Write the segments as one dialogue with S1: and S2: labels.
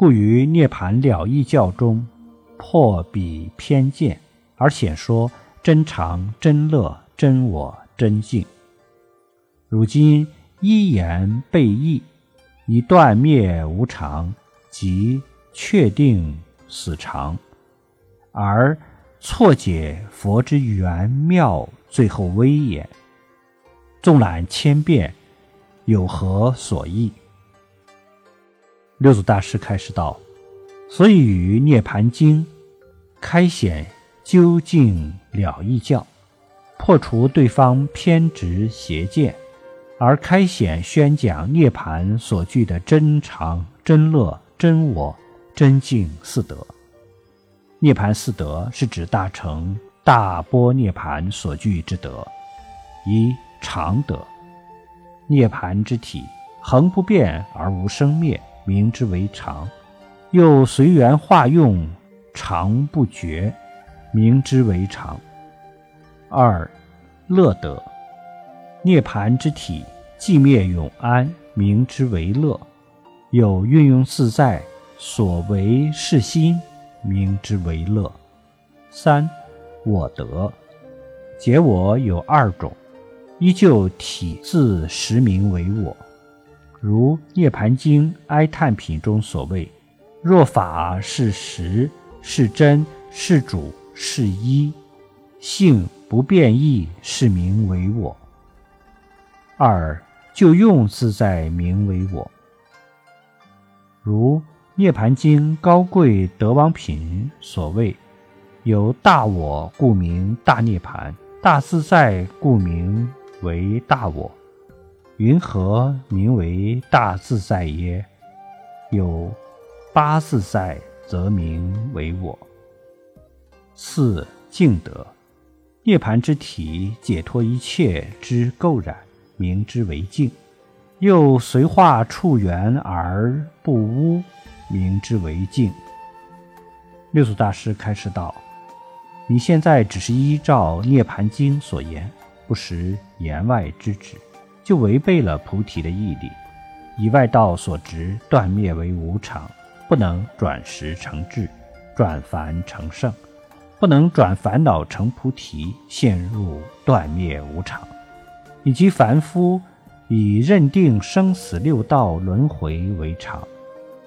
S1: 故于涅盘了义教中，破彼偏见，而显说真常、真乐、真我、真境。如今一言背义，以断灭无常，即确定死常，而错解佛之圆妙，最后微言，纵览千遍。有何所益？六祖大师开示道：“所以于《涅盘经》开显究竟了义教，破除对方偏执邪见，而开显宣讲涅盘所具的真常、真乐、真我、真境四德。涅盘四德是指大乘大波涅盘所具之德，一常德。”涅盘之体，恒不变而无生灭，明之为常；又随缘化用，常不绝，明之为常。二乐德，涅盘之体，寂灭永安，明之为乐；有运用自在，所为是心，明之为乐。三我德，解我有二种。依旧体自实名为我，如《涅盘经·哀叹品》中所谓：“若法是实，是真，是主，是一，性不变异，是名为我。”二就用自在名为我，如《涅盘经·高贵德王品》所谓：“有大我，故名大涅盘；大自在，故名。”为大我，云何名为大自在耶？有八自在，则名为我。四净德，涅盘之体，解脱一切之垢染，名之为净；又随化处缘而不污，名之为净。六祖大师开示道：“你现在只是依照《涅盘经》所言。”不识言外之旨，就违背了菩提的义理。以外道所执断灭为无常，不能转识成智，转凡成圣，不能转烦恼成菩提，陷入断灭无常。以及凡夫以认定生死六道轮回为常，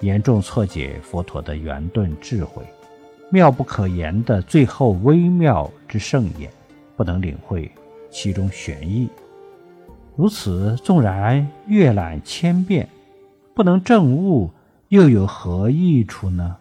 S1: 严重错解佛陀的圆顿智慧，妙不可言的最后微妙之圣言，不能领会。其中玄义，如此纵然阅览千遍，不能证悟，又有何益处呢？